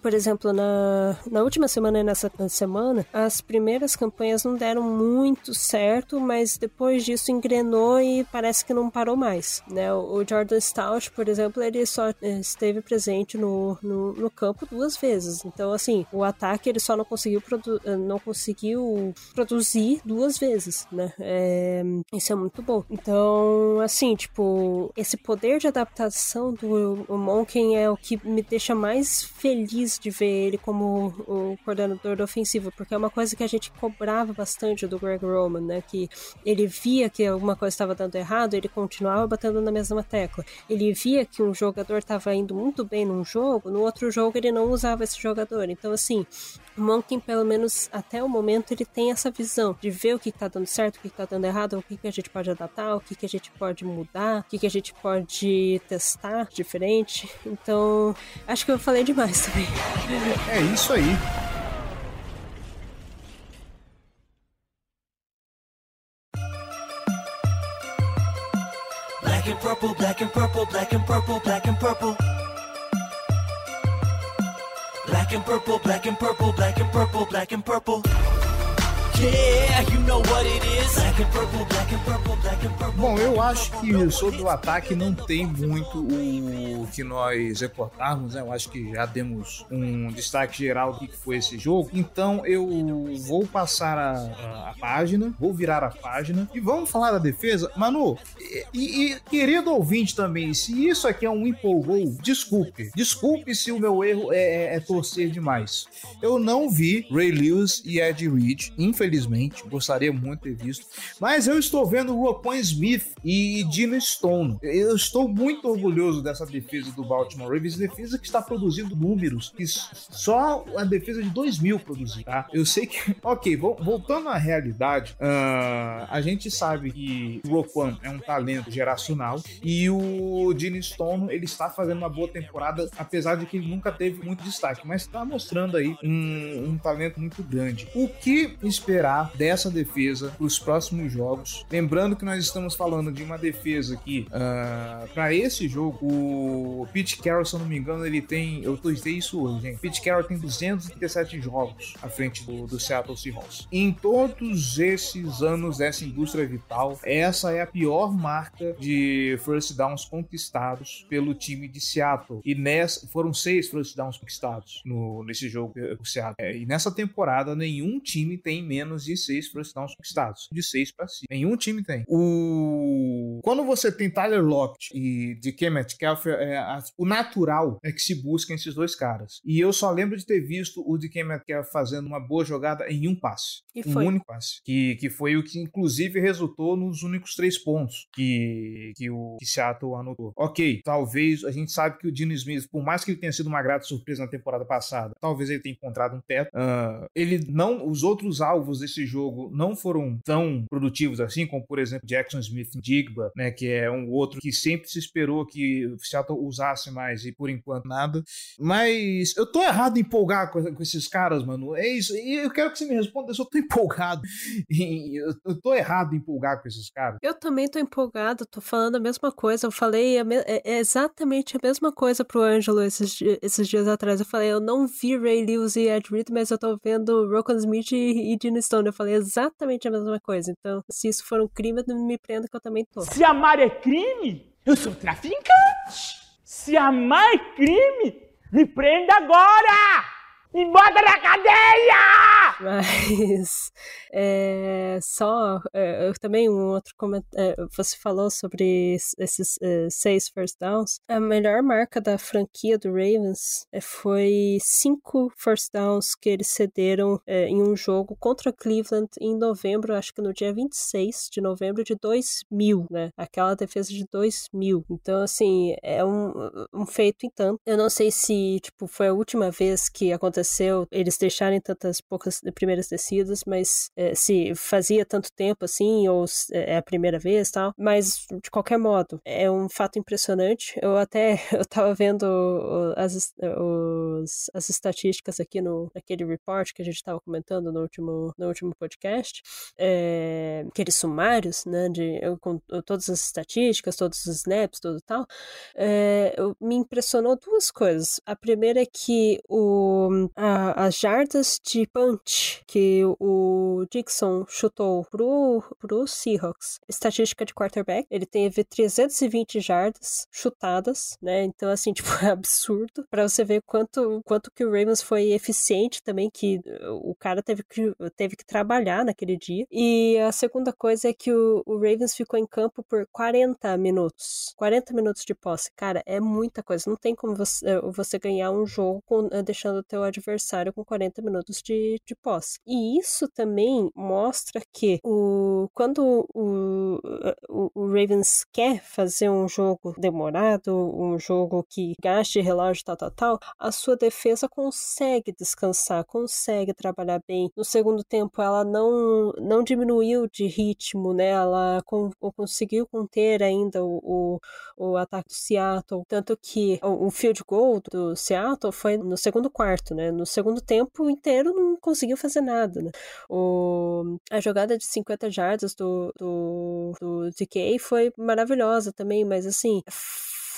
por exemplo, na, na última semana e nessa semana, as primeiras campanhas não deram muito certo, mas depois disso engrenou e parece que não parou mais. Né? O, Jordan Stout, por exemplo, ele só eh, esteve presente no, no, no, campo duas vezes. Então, assim, o ataque ele só não conseguiu, produ eh, não conseguiu produzir duas vezes, né? É, isso é muito bom. Então, assim, tipo, esse poder de adaptação do Monken é o que me deixa mais feliz feliz de ver ele como o coordenador ofensivo, porque é uma coisa que a gente cobrava bastante do Greg Roman, né? Que ele via que alguma coisa estava dando errado, ele continuava batendo na mesma tecla. Ele via que um jogador estava indo muito bem num jogo, no outro jogo ele não usava esse jogador. Então, assim, o Monken, pelo menos até o momento, ele tem essa visão de ver o que está dando certo, o que está dando errado, o que, que a gente pode adaptar, o que, que a gente pode mudar, o que, que a gente pode testar diferente. Então, acho que eu falei demais também. É isso aí. Black and purple, black and purple, black and purple, black and purple. Black and purple, black and purple, black and purple, black and purple. Bom, eu acho que sobre o ataque não tem muito o que nós reportarmos, né? Eu acho que já demos um destaque geral do que foi esse jogo. Então eu vou passar a, a página, vou virar a página e vamos falar da defesa. Manu, e, e, querido ouvinte também, se isso aqui é um empolgou, desculpe. Desculpe se o meu erro é, é, é torcer demais. Eu não vi Ray Lewis e Ed Reed, infelizmente. Gostaria muito de ter visto. Mas eu estou vendo o Roquan Smith e Dino Stone. Eu estou muito orgulhoso dessa defesa do Baltimore Ravens, defesa que está produzindo números que só a defesa de 2000 produziu, tá? Eu sei que... Ok, voltando à realidade, uh, a gente sabe que o Roquan é um talento geracional e o Dino Stone, ele está fazendo uma boa temporada, apesar de que ele nunca teve muito destaque, mas está mostrando aí um, um talento muito grande. O que esperar dessa defesa para os próximos jogos? Lembrando que nós estamos falando de uma defesa aqui, uh, ah, para esse jogo, o Pete Carroll, se eu não me engano, ele tem. Eu tuitei isso hoje, gente. Pete Carroll tem 237 jogos à frente do, do Seattle Seahawks. Em todos esses anos dessa indústria vital, essa é a pior marca de first downs conquistados pelo time de Seattle. E nessa foram seis first downs conquistados no, nesse jogo o Seattle. É, e nessa temporada, nenhum time tem menos de seis first downs conquistados. De seis para cima. Nenhum time tem. O... Quando você tem Tyler Lockett e DK Metcalf, é, a... o natural é que se busquem esses dois caras. E eu só lembro de ter visto o DK Metcalf fazendo uma boa jogada em um passe. E um foi. único passe. Que, que foi o que, inclusive, resultou nos únicos três pontos que, que o que Seattle anotou. Ok, talvez a gente sabe que o Dino Smith, por mais que ele tenha sido uma grata surpresa na temporada passada, talvez ele tenha encontrado um teto. Uh, ele não, os outros alvos desse jogo não foram tão produtivos assim, como por exemplo Jackson Smith Digba, né, que é um outro que sempre se esperou que o Seattle usasse mais e por enquanto nada. Mas eu tô errado em empolgar com, com esses caras, mano. É isso. E eu quero que você me responda. Eu só tô empolgado. eu, tô errado em empolgar com esses caras. Eu também tô empolgado. Tô falando a mesma coisa. Eu falei a me... é, é exatamente a mesma coisa pro Ângelo esses, esses dias atrás. Eu falei, eu não vi Ray Lewis e Ed Reed, mas eu tô vendo Rocco Smith e, e Gene Stone. Eu falei exatamente a mesma coisa. Então, se isso for um crime, me prenda que eu também tô. Se amar é crime, eu sou traficante. Se amar é crime, me prenda agora! Me bota na cadeia! Mas é, só é, também um outro comentário. É, você falou sobre esses é, seis first downs. A melhor marca da franquia do Ravens é, foi cinco first downs que eles cederam é, em um jogo contra Cleveland em novembro, acho que no dia 26 de novembro de 2000, né? Aquela defesa de 2000. Então, assim, é um, um feito então. Eu não sei se, tipo, foi a última vez que aconteceu eles deixarem tantas poucas primeiras descidas, mas é, se fazia tanto tempo assim, ou é, é a primeira vez tal. Mas, de qualquer modo, é um fato impressionante. Eu até eu tava vendo as, os, as estatísticas aqui no, naquele report que a gente estava comentando no último, no último podcast, é, aqueles sumários, né, de, eu, com todas as estatísticas, todos os snaps, tudo tal, é, eu, me impressionou duas coisas. A primeira é que o, a, as jardas de punch que o Dixon chutou pro, pro Seahawks. Estatística de quarterback, ele teve 320 jardas chutadas, né? Então, assim, tipo, é absurdo. para você ver quanto, quanto que o Ravens foi eficiente também, que o cara teve que, teve que trabalhar naquele dia. E a segunda coisa é que o, o Ravens ficou em campo por 40 minutos. 40 minutos de posse. Cara, é muita coisa. Não tem como você, você ganhar um jogo com, deixando o teu adversário com 40 minutos de, de posse. E isso também mostra que o, quando o, o, o Ravens quer fazer um jogo demorado, um jogo que gaste relógio, tal, tal, tal, a sua defesa consegue descansar, consegue trabalhar bem. No segundo tempo, ela não, não diminuiu de ritmo, né? Ela conseguiu conter ainda o, o, o, ataque do Seattle. Tanto que o, o field goal do Seattle foi no segundo quarto, né? No segundo tempo inteiro não conseguiu fazer nada, né? O, a jogada de 50 jardas do, do, do DK foi maravilhosa também, mas assim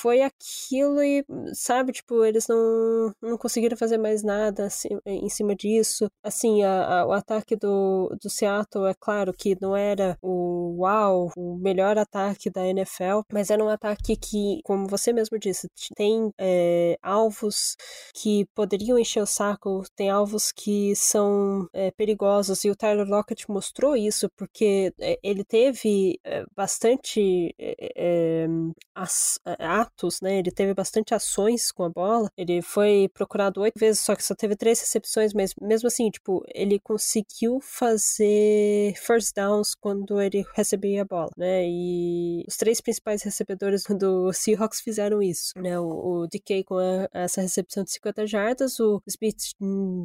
foi aquilo e, sabe, tipo, eles não, não conseguiram fazer mais nada assim, em cima disso. Assim, a, a, o ataque do, do Seattle, é claro que não era o uau, o melhor ataque da NFL, mas era um ataque que, como você mesmo disse, tem é, alvos que poderiam encher o saco, tem alvos que são é, perigosos, e o Tyler Lockett mostrou isso, porque é, ele teve é, bastante é, é, as, atos, né? Ele teve bastante ações com a bola. Ele foi procurado oito vezes, só que só teve três recepções, mas mesmo assim, tipo, ele conseguiu fazer first downs quando ele recebia a bola, né? E os três principais recebedores do Seahawks fizeram isso, né? O, o DK com a, essa recepção de 50 jardas, o Smith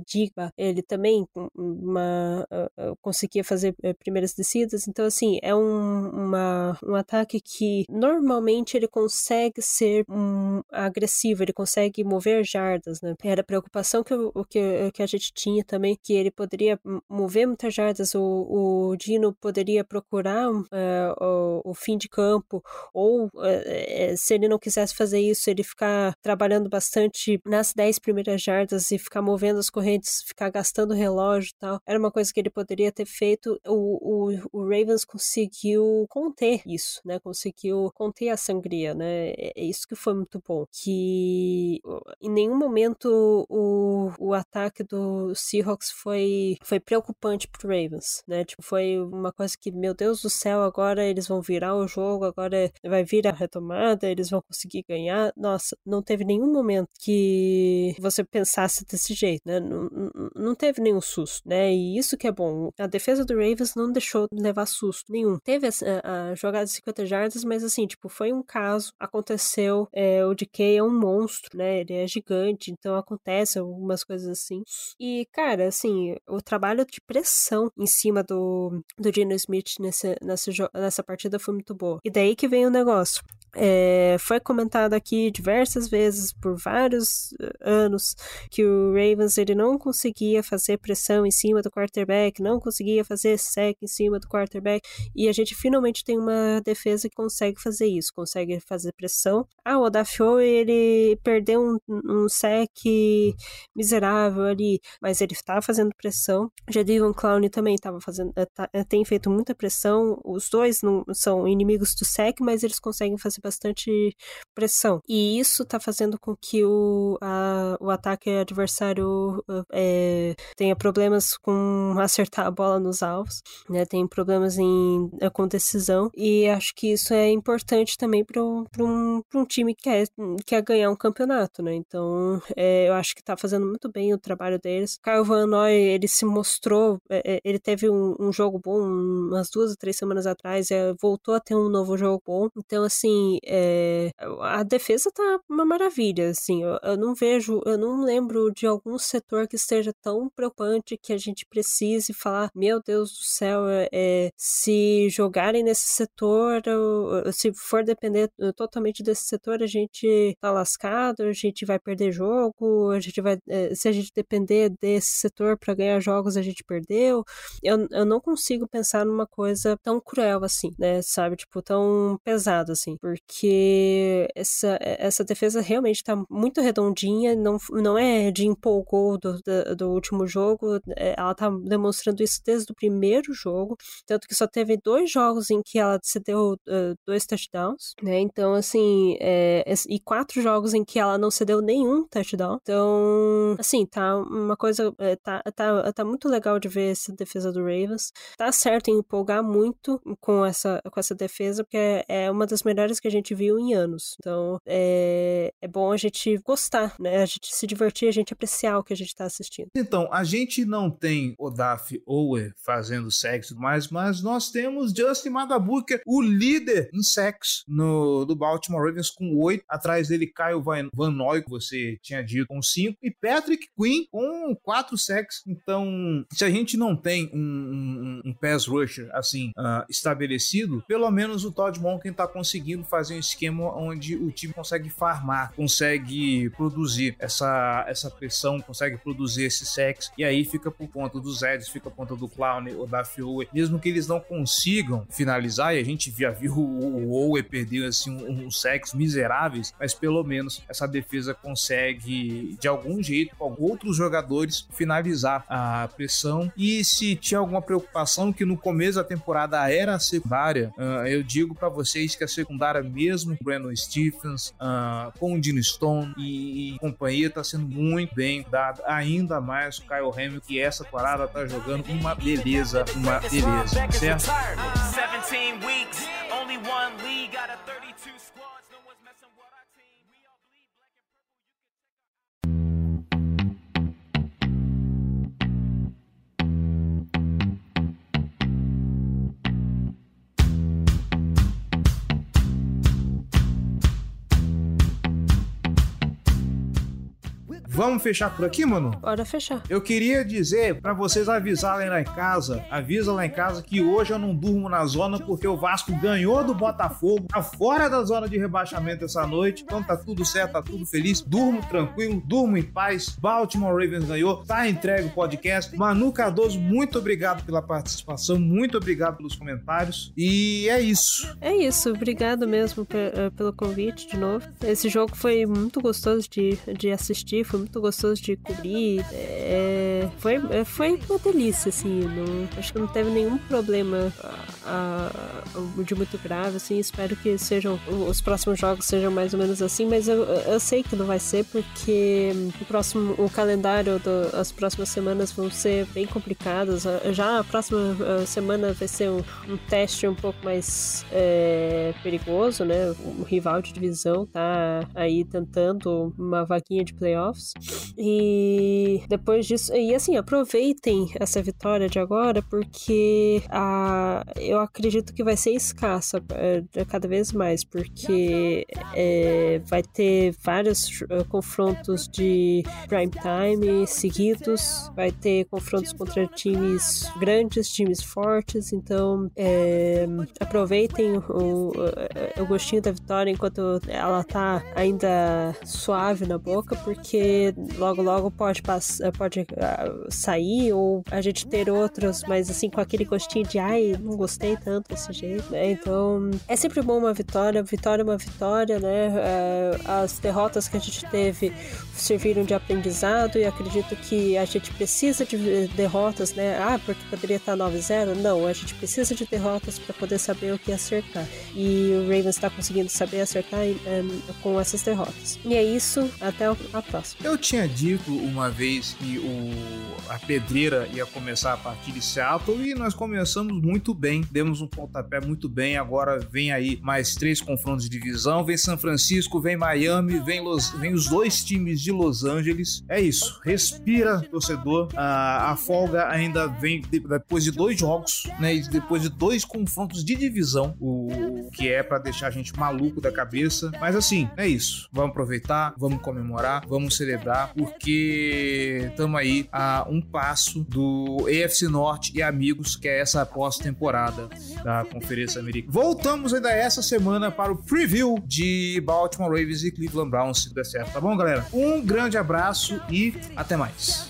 Digba, ele também uma, uh, uh, conseguia fazer uh, primeiras descidas, então assim, é um, uma, um ataque que normalmente ele consegue ser um, agressivo, ele consegue mover jardas, né? Era a preocupação que, o, que, que a gente tinha também, que ele poderia mover muitas jardas, o, o Dino poderia procurar o, o, fim de campo, ou se ele não quisesse fazer isso, ele ficar trabalhando bastante nas 10 primeiras jardas e ficar movendo as correntes, ficar gastando relógio e tal. Era uma coisa que ele poderia ter feito. O, o, o Ravens conseguiu conter isso, né? Conseguiu conter a sangria, né? É, isso que foi muito bom. Que em nenhum momento o, o ataque do Seahawks foi, foi preocupante pro Ravens, né? Tipo, foi uma coisa que, meu Deus do céu, agora eles vão virar o jogo, agora vai vir a retomada, eles vão conseguir ganhar. Nossa, não teve nenhum momento que você pensasse desse jeito, né? Não, não teve nenhum susto, né? E isso que é bom. A defesa do Ravens não deixou levar susto nenhum. Teve a, a jogada de 50 jardas, mas assim, tipo, foi um caso, aconteceu, é, o DK é um monstro, né? Ele é gigante, então acontece algumas coisas assim. E, cara, assim, o trabalho de pressão em cima do, do Gino Smith nessa, nessa, nessa partida foi muito boa. E daí que vem o negócio. É, foi comentado aqui diversas vezes por vários eh, anos que o Ravens ele não conseguia fazer pressão em cima do quarterback, não conseguia fazer sec em cima do quarterback e a gente finalmente tem uma defesa que consegue fazer isso, consegue fazer pressão. Ah, o Odafio ele perdeu um, um sec miserável ali, mas ele estava fazendo pressão. Jadivon Clown também estava fazendo, eh, tá, eh, tem feito muita pressão. Os dois não são inimigos do sec, mas eles conseguem fazer bastante pressão. E isso tá fazendo com que o, a, o ataque adversário é, tenha problemas com acertar a bola nos alvos, né? Tem problemas em, com decisão. E acho que isso é importante também para um, um time que quer, quer ganhar um campeonato, né? Então, é, eu acho que tá fazendo muito bem o trabalho deles. Kyle Van Noy, ele se mostrou, é, ele teve um, um, jogo bom umas duas ou três semanas atrás, voltou a ter um novo jogo bom. Então, assim, é, a defesa tá uma maravilha, assim, eu, eu, não vejo, eu não lembro de algum setor que esteja tão preocupante que a gente precise falar, meu Deus do céu, é, se jogarem nesse setor, se for depender totalmente desse setor, a gente tá lascado, a gente vai perder jogo, a gente vai, é, se a gente depender desse setor para ganhar jogos, a gente perdeu. Eu, eu não consigo pensar numa coisa tão cruel assim, né, sabe, tipo, tão pesado assim, porque essa, essa defesa realmente está muito redondinha, não, não é de empolgou do, do, do, último jogo, é, ela está demonstrando isso desde o primeiro jogo, tanto que só teve dois jogos em que ela cedeu uh, dois touchdowns, né? Então, assim, é, e quatro jogos em que ela não cedeu nenhum touchdown. Então, assim, tá uma coisa, é, tá, tá, tá muito legal de ver essa defesa do Ravens. Tá certo em empolgar muito com essa, com essa defesa, porque é, é uma das melhores que a gente viu em anos. Então, é, é bom a gente gostar, né? A gente se divertir, a gente apreciar o que a gente tá assistindo. Então, a gente não tem o Daf Owe fazendo sexo e tudo mais, mas nós temos Justin Madabuker, o líder em sexo no, do Baltimore Ravens com oito. Atrás dele, Caio Van, Van Noy, que você tinha dito, com cinco. E Patrick Quinn com quatro sacks. Então, se a gente não tem um, um, um pass rusher assim uh, estabelecido, pelo menos o Todd Monken tá conseguindo fazer um esquema onde o time consegue farmar, consegue produzir essa, essa pressão, consegue produzir esse sex, e aí fica por conta dos Eds, fica por conta do Clown ou da Fiowe, mesmo que eles não consigam finalizar, e a gente já viu o Owe perder assim, um, um sex miseráveis, mas pelo menos essa defesa consegue, de algum jeito, com outros jogadores, finalizar a pressão. E se tinha alguma preocupação que no começo da temporada era a secundária, uh, eu digo para vocês que a secundária, mesmo com o Brandon Stephens, uh, com o Dino Stone e, e companhia, tá sendo muito bem dada. Ainda mais o Kyle Hamilton, que essa parada tá jogando uma beleza, uma beleza, certo? 17 weeks, only one league out of 32 squads. Vamos fechar por aqui, mano? Bora fechar. Eu queria dizer para vocês avisarem lá em casa, avisa lá em casa que hoje eu não durmo na zona porque o Vasco ganhou do Botafogo, tá fora da zona de rebaixamento essa noite, então tá tudo certo, tá tudo feliz, durmo tranquilo, durmo em paz. Baltimore Ravens ganhou, tá entregue o podcast. Manu Cardoso, muito obrigado pela participação, muito obrigado pelos comentários e é isso. É isso, obrigado mesmo eh, pelo convite de novo. Esse jogo foi muito gostoso de, de assistir, foi muito gostoso de cobrir. É, foi, foi uma delícia, assim. Não, acho que não teve nenhum problema a, a, de muito grave, assim. Espero que sejam os próximos jogos sejam mais ou menos assim, mas eu, eu sei que não vai ser porque o próximo o calendário do, as próximas semanas vão ser bem complicadas. Já a próxima semana vai ser um, um teste um pouco mais é, perigoso, né? O rival de divisão tá aí tentando uma vaguinha de playoffs. E depois disso, e assim, aproveitem essa vitória de agora, porque a, eu acredito que vai ser escassa é, cada vez mais, porque é, vai ter vários uh, confrontos de prime time seguidos, vai ter confrontos contra times grandes, times fortes, então é, aproveitem o, o, o gostinho da vitória enquanto ela tá ainda suave na boca, porque logo logo pode, passar, pode uh, sair ou a gente ter outros, mas assim com aquele gostinho de ai, não gostei tanto desse jeito, né? Então é sempre bom uma vitória, vitória é uma vitória, né? Uh, as derrotas que a gente teve serviram de aprendizado e acredito que a gente precisa de derrotas, né? Ah, porque poderia estar 9-0? Não, a gente precisa de derrotas para poder saber o que acertar. E o Ravens está conseguindo saber acertar um, eh, com essas derrotas. E é isso, até a próxima. Eu tinha dito uma vez que o, a pedreira ia começar a partir de Seattle e nós começamos muito bem, demos um pontapé muito bem. Agora vem aí mais três confrontos de divisão: vem São Francisco, vem Miami, vem, Los, vem os dois times de Los Angeles. É isso, respira, torcedor. A, a folga ainda vem depois de dois jogos, né? E depois de dois confrontos de divisão, o, o que é para deixar a gente maluco da cabeça. Mas assim, é isso. Vamos aproveitar, vamos comemorar, vamos celebrar porque estamos aí a um passo do EFC Norte e amigos, que é essa pós-temporada da Conferência Americana. Voltamos ainda essa semana para o preview de Baltimore Ravens e Cleveland Browns, se der certo, tá bom, galera? Um grande abraço e até mais.